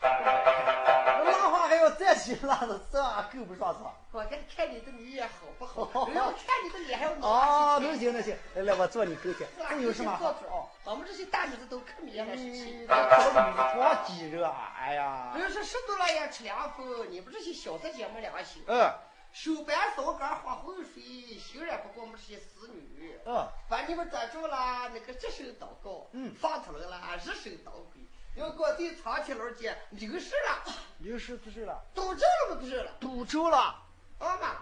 Speaker 1: 那拉话还要再洗拉的，这还够不上是吧？
Speaker 2: 我看看你的你也好不好？我要看你的脸还要拿
Speaker 1: 哦，
Speaker 2: 起
Speaker 1: 能行能行，来来，我坐你跟前，
Speaker 2: 那
Speaker 1: 这有什么好？
Speaker 2: 哦，我们这些大女子都可免了
Speaker 1: 这搞的你光挤着，哎呀，
Speaker 2: 人说吃多了也吃凉风，你们这些小子姐们良心。
Speaker 1: 嗯
Speaker 2: 手板扫杆花浑水，修然不过我们这些死女。
Speaker 1: 嗯，
Speaker 2: 把你们抓住了，那个只手祷告，
Speaker 1: 嗯
Speaker 2: 放出来了，日手捣鬼。要给我对长铁楼间有事了，
Speaker 1: 有事不是了，
Speaker 2: 都这了不是了，
Speaker 1: 堵住了。
Speaker 2: 啊妈？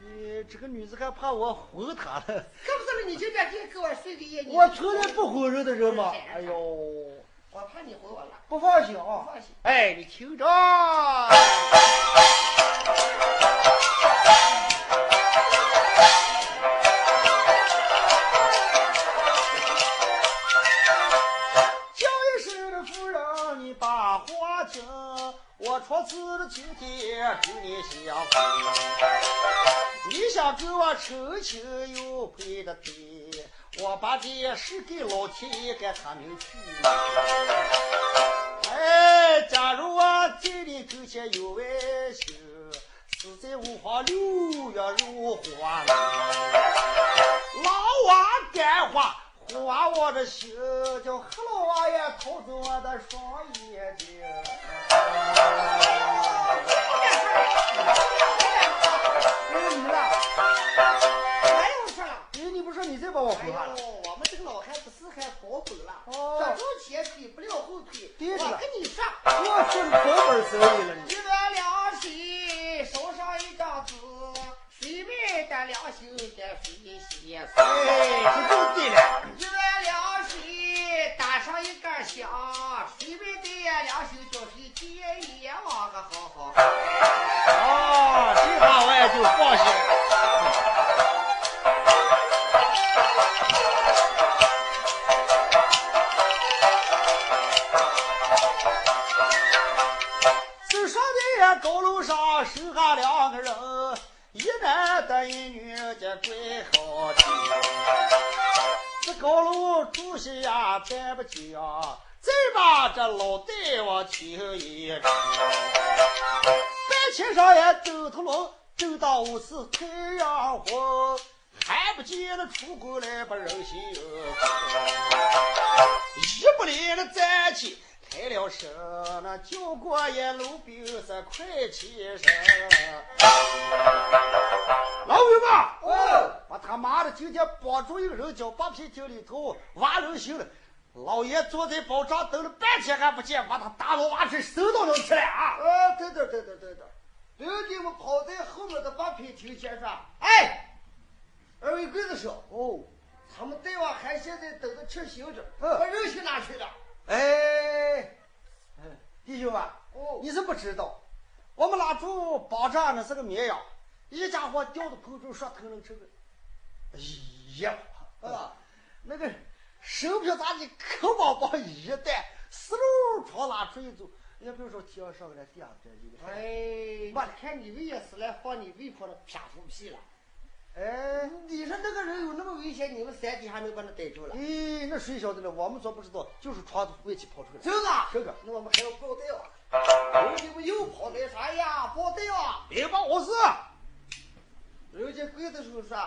Speaker 1: 你这个女子还怕我哄她了？
Speaker 2: 可不是了，你就别天跟我睡个夜。你
Speaker 1: 我从来不哄人的人嘛。<laughs> 哎呦，
Speaker 2: 我怕你哄我了，
Speaker 1: 不放心
Speaker 2: 不
Speaker 1: 啊！
Speaker 2: 放心。
Speaker 1: 哎，你听着。我出此的今天祝你幸福。你想跟我成亲又配得对，我把这事给老天爷给他明去。哎，假如我在你跟前有外心，死在五花六月如花了。老王干花，花我的心，叫黑老王爷偷走我的双眼睛。把我
Speaker 2: 哎？呦，我们这个老汉子是还跑本了，
Speaker 1: 哦
Speaker 2: 这中前推不了后推。
Speaker 1: 对着了
Speaker 2: 我跟你说，
Speaker 1: 我是保本生意了你。
Speaker 2: 一碗凉水，手上一张纸，水面的良心在水洗。
Speaker 1: 哎，这就对了。
Speaker 2: 一碗凉水，打上一根香，水面的良心叫谁见阎王个好好。
Speaker 1: 哦，这下我也就放心了。这老大王请一声。白天上也走头龙，走到午是太阳红，还不见那出宫来把人心一不离那站起，开了身，那叫过也路兵是快起身。老友们，
Speaker 2: 哦，
Speaker 1: 我他妈的今天帮助一个人叫八皮井里头挖人心了。老爷坐在宝帐等了半天还不见，把他大老挖真收到能吃了啊！
Speaker 2: 啊，等等等等等等，刘弟们跑在后面的八品亭前说：“哎，二位贵子说，
Speaker 1: 哦，
Speaker 2: 他们大王还现在等着吃行着，
Speaker 1: 嗯。
Speaker 2: 把人去哪去了？
Speaker 1: 哎，哎，弟兄们，
Speaker 2: 哦。
Speaker 1: 你是不知道，我们拉住宝帐那是个绵羊，一家伙掉到空中说头能吃个，哎呀，
Speaker 2: 啊，
Speaker 1: 那个手表咋的可往往一带，四路朝哪出一走，也不用说天上上来地下边这个。
Speaker 2: 哎，我看你胃也是来放你胃泡的撇胡屁了。
Speaker 1: 哎，
Speaker 2: 你说那个人有那么危险，你们三底下能把他逮住了？
Speaker 1: 哎，那谁晓得呢？我们说不知道，就是床头外去跑出来。
Speaker 2: 真的啊？
Speaker 1: 这个
Speaker 2: 那我们还要报道啊！刘弟们又跑来啥呀？报道啊！
Speaker 1: 别把我事。
Speaker 2: 人家跪的时候说，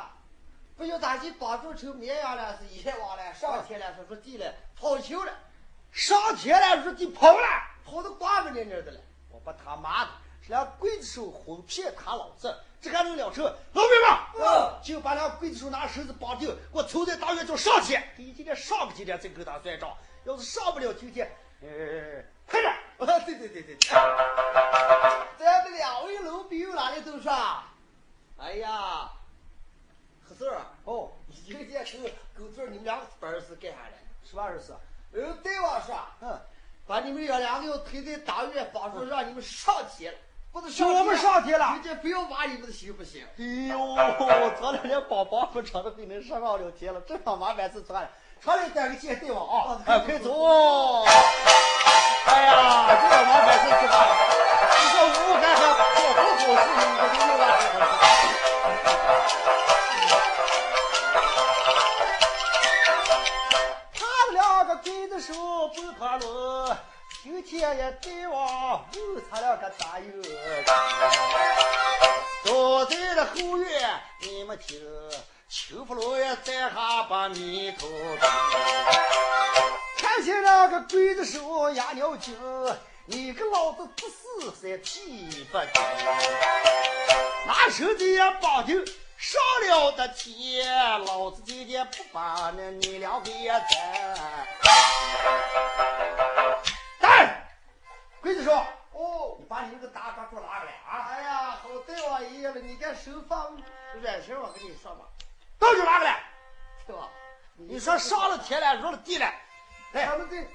Speaker 2: 不要打起帮助成绵羊了，是阎王了，上天了，说说地了，跑球了，
Speaker 1: 上天了，入地跑了。
Speaker 2: 跑到瓜子那那的了。
Speaker 1: 我把他妈的，这俩刽子手哄骗他老子，这还能了成？老兵们，
Speaker 2: 嗯
Speaker 1: 就把俩刽子手拿绳子绑定，给我抽在大院叫上去。给今天上不今天再跟他算账，要是上不了今天，呃，快点！
Speaker 2: 啊，对对对对，咱们两位老兵哪里都说，哎呀，何四儿，
Speaker 1: 哦，
Speaker 2: 一个见成狗嘴儿，你们两个本事干啥的？
Speaker 1: 什么二十四？
Speaker 2: 人大王说，
Speaker 1: 嗯，
Speaker 2: 把你们爷两个要推在大院，帮助让你们上天了。不是
Speaker 1: 上我们上天了
Speaker 2: 人家不要挖你们的行不行？
Speaker 1: 哎呦，<laughs> 昨天连帮帮不穿的给恁上上了天了，这他妈完事穿了，厂里带个鞋对吧啊？哎，快走！哎呀，这他妈完事去吧！你说武汉还做好好事，你可就又完事他两个鬼子手不宽路。今天也对望误差了个大友，坐在了后院，你们听，秋福楼也在下把米头看见那个刽子手压尿精，你个老子不死才屁不精，那手的也绑定上了的天，老子今天不把那你两个也宰。鬼子说：“
Speaker 2: 哦，
Speaker 1: 你把你那个大抓住拿过来啊！
Speaker 2: 哎呀，好对我爷爷了，你敢手放软绳，我跟你说吧，
Speaker 1: 都就拿过来，
Speaker 2: 对吧？
Speaker 1: 你说上了天了，入了地了，来，
Speaker 2: 他们这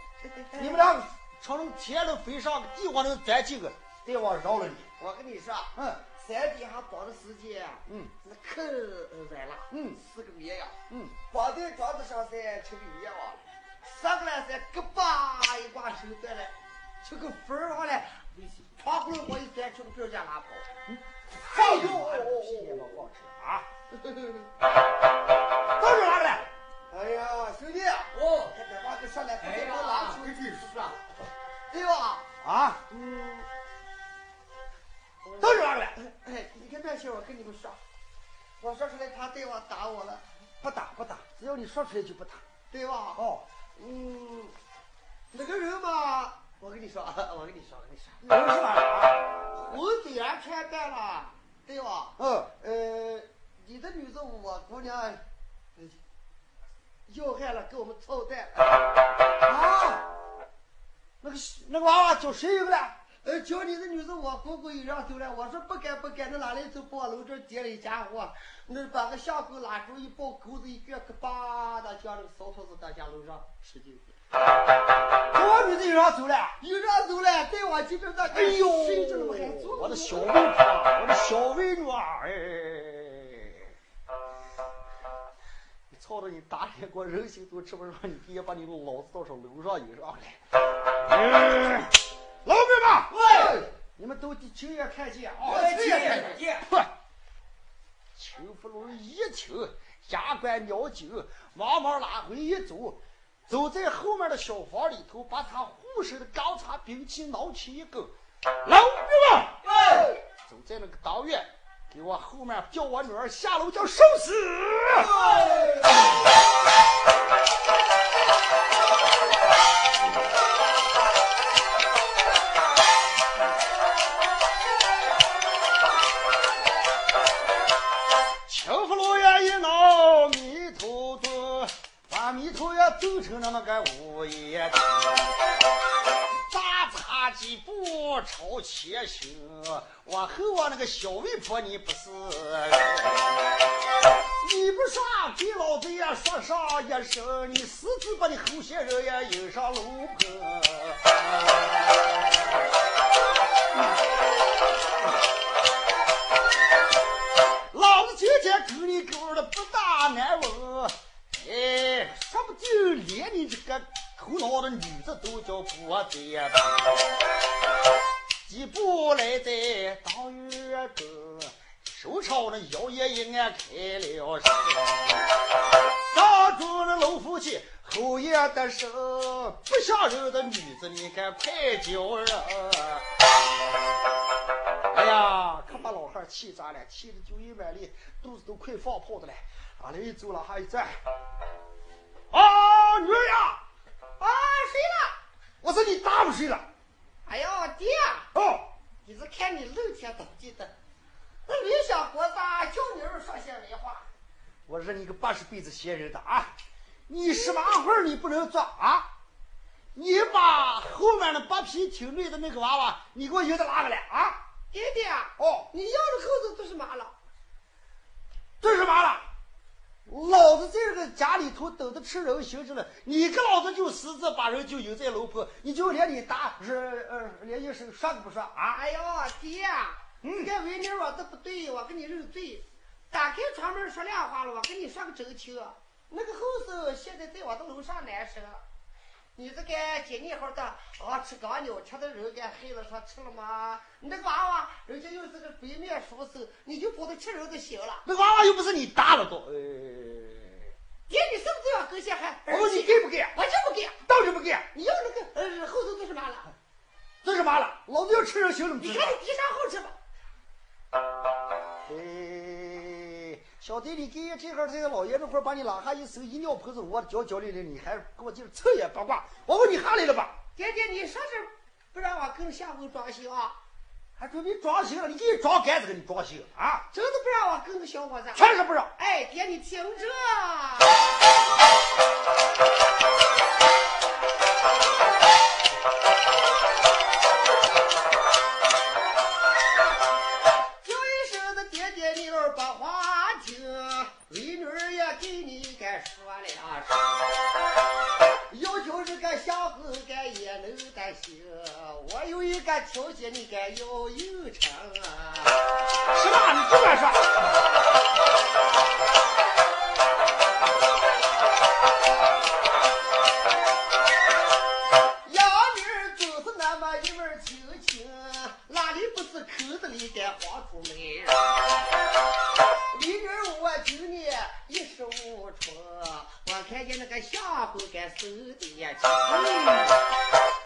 Speaker 1: 你们俩朝那天能飞上，地我能钻几个，对我饶了你。
Speaker 2: 我跟你说，
Speaker 1: 嗯，
Speaker 2: 山底下绑的时间，
Speaker 1: 嗯，
Speaker 2: 那可软了，
Speaker 1: 嗯，
Speaker 2: 四个绵羊，
Speaker 1: 嗯，
Speaker 2: 绑在桌子上噻，吃个冤枉，上个来噻，咯吧一挂手断了。吃个粉儿上来，窗户我一钻，去个拿跑。
Speaker 1: 哎呦，皮也好吃啊！都是拿过来。
Speaker 2: 哎呀，兄弟，
Speaker 3: 哦，
Speaker 2: 看这把子上来，
Speaker 3: 哎呀，
Speaker 2: 我拿出去是啊，对吧？
Speaker 1: 啊，
Speaker 2: 嗯，
Speaker 1: 都是拿过来。
Speaker 2: 哎，你看那些，我跟你们说，我说出来，他对我打我了，
Speaker 1: 不打不打，只要你说出来就不打，
Speaker 2: 对吧？
Speaker 1: 哦，
Speaker 2: 嗯，那个人嘛。我跟你说，我跟你说，我跟你说，
Speaker 1: 人是哪啊？
Speaker 2: 红点穿淡了，对吧？
Speaker 1: 嗯，
Speaker 2: 呃，你的女子我姑娘要害了，给我们操蛋。
Speaker 1: 啊，那个那个娃娃叫谁有个了？
Speaker 2: 呃，叫你的女子我姑姑又让走了，我说不敢不敢，那哪里走？把楼这叠了一家伙，那把个下狗拉住一抱钩子一撅，可叭的将那个骚兔子到家楼上吃进去。
Speaker 1: 给我女子又让走了，
Speaker 2: 又让走了，带我进这大
Speaker 1: 哎呦，我的小妹夫，我的小妹女儿，哎，你操着你大脸给我人心都吃不上，你爹把你老子到上楼上引上来。嗯，老兵们，喂，你们都亲眼看见啊？
Speaker 3: 亲眼看见。
Speaker 1: 哼，邱福龙一听，牙关咬紧，忙忙拉回一走。走在后面的小房里头，把他护身的钢叉兵器拿起一根，老兵们，
Speaker 2: 哎，
Speaker 1: 走在那个当院，给我后面叫我女儿下楼叫受死。成了那个午夜城。大差几步朝前行，往后望那个小媒婆你不是，你不上给老子也说上一声，你私自把你后线人也引上楼棚。老子今天跟你狗的不大难闻，哎，说不定连你这个头脑的女子都叫过载。几步来在当院中，手朝那腰也一按开了声，当中那老夫妻后也得声，不像人的女子，你敢快叫人？哎呀，可把老汉气炸了，气得就一满里，肚子都快放炮的了。俺俩一走了，还一站。啊，女儿呀！
Speaker 2: 啊，谁了？
Speaker 1: 我说你打不睡了？
Speaker 2: 哎呦，爹！
Speaker 1: 哦，
Speaker 2: 你是看你露天当记的，那没想过咋叫你儿说些没话。
Speaker 1: 我认你个八十辈子闲人的啊！你什么会儿你不能做啊？你把后面的八匹挺累的那个娃娃，你给我引到哪个来啊？
Speaker 2: 爹爹，
Speaker 1: 哦，
Speaker 2: 你要的扣子都是麻了。
Speaker 1: 这是麻了？老子在这个家里头等着吃人行着了，你个老子就私自把人就引在楼坡，你就连你大是呃连一声说都不说啊？
Speaker 2: 哎呦，爹，嗯，这为娘说的不对，我跟你认罪。打开窗门说亮话了，我跟你说个真情。那个后生现在在我的楼上难受。你这个今年好的啊，吃刚牛吃的人给害了，说吃了吗？你那个娃娃，人家又是个北面书生，你就帮他吃肉就行了。
Speaker 1: 那娃娃又不是你打了都，哎。
Speaker 2: 爹，你是不是要跟下还？
Speaker 1: 我问你给不给？
Speaker 2: 我就不给，
Speaker 1: 当然不给。
Speaker 2: 你要那个呃后头做什么了？
Speaker 1: 做什么了？老子要吃肉行了。
Speaker 2: 你看你地上好吃吧？
Speaker 1: 哎，小弟，你给这会儿这个老爷这会儿把你拉下一手一尿盆子，我脚脚里里，你还给我就是扯也八卦。我问你下来了吧？
Speaker 2: 爹爹，你说是不让我跟下回装修啊？
Speaker 1: 还准备装修了？你给你装杆子给你装修啊？
Speaker 2: 真的不让我跟个小伙子？
Speaker 1: 全是不让。
Speaker 2: 哎，爹，你听着。<laughs> 行，我有一个条件，你该要应承啊。
Speaker 1: 什么？你尽管说。
Speaker 2: 养女儿就是那么一门儿亲情，哪里不是口子里该晃出门儿？闺女儿，我今年一十五春，我看见那个相公该守得也轻。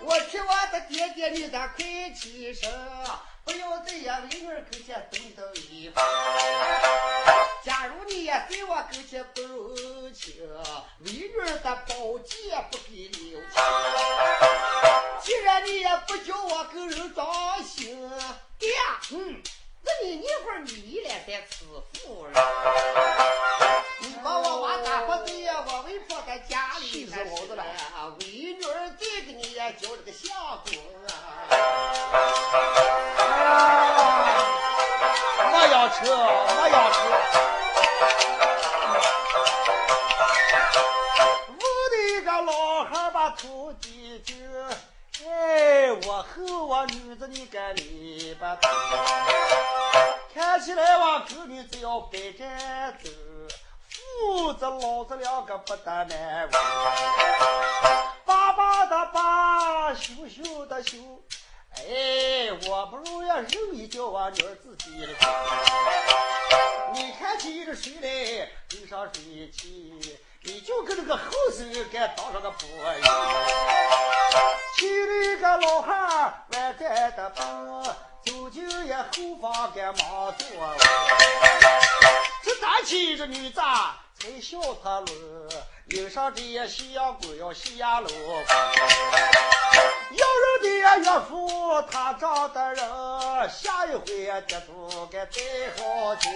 Speaker 2: 我替我的爹爹你咋快起身，不要在呀闺女儿跟前动的威风。假如你也在我跟前不如情，为女儿的宝剑不给留情。既然你也不叫我跟人装心，爹，嗯，那你那会儿你来在吃妇人，你把我娃打发对呀我外婆在家里
Speaker 1: 气死了
Speaker 2: 为女儿再给你也叫这个相公啊。
Speaker 1: 哎呀，没要车，没要车。我的一个老汉把头低着，哎，我和我女子你该明白。看起来我哥女只要白战走，父子老子两个不得难为。爸爸的爸，羞羞的羞。哎，我不如要扔一叫我女儿自己的走。你看起这水来，背上水去，你就跟那个后生该当上个婆姨。气里个老汉儿外在的笨，走进也后房该忙做。这大起这女子才笑他了，迎上这些西洋鬼要西洋路。要人的岳父他长的人，下一回呀，这都该再好些。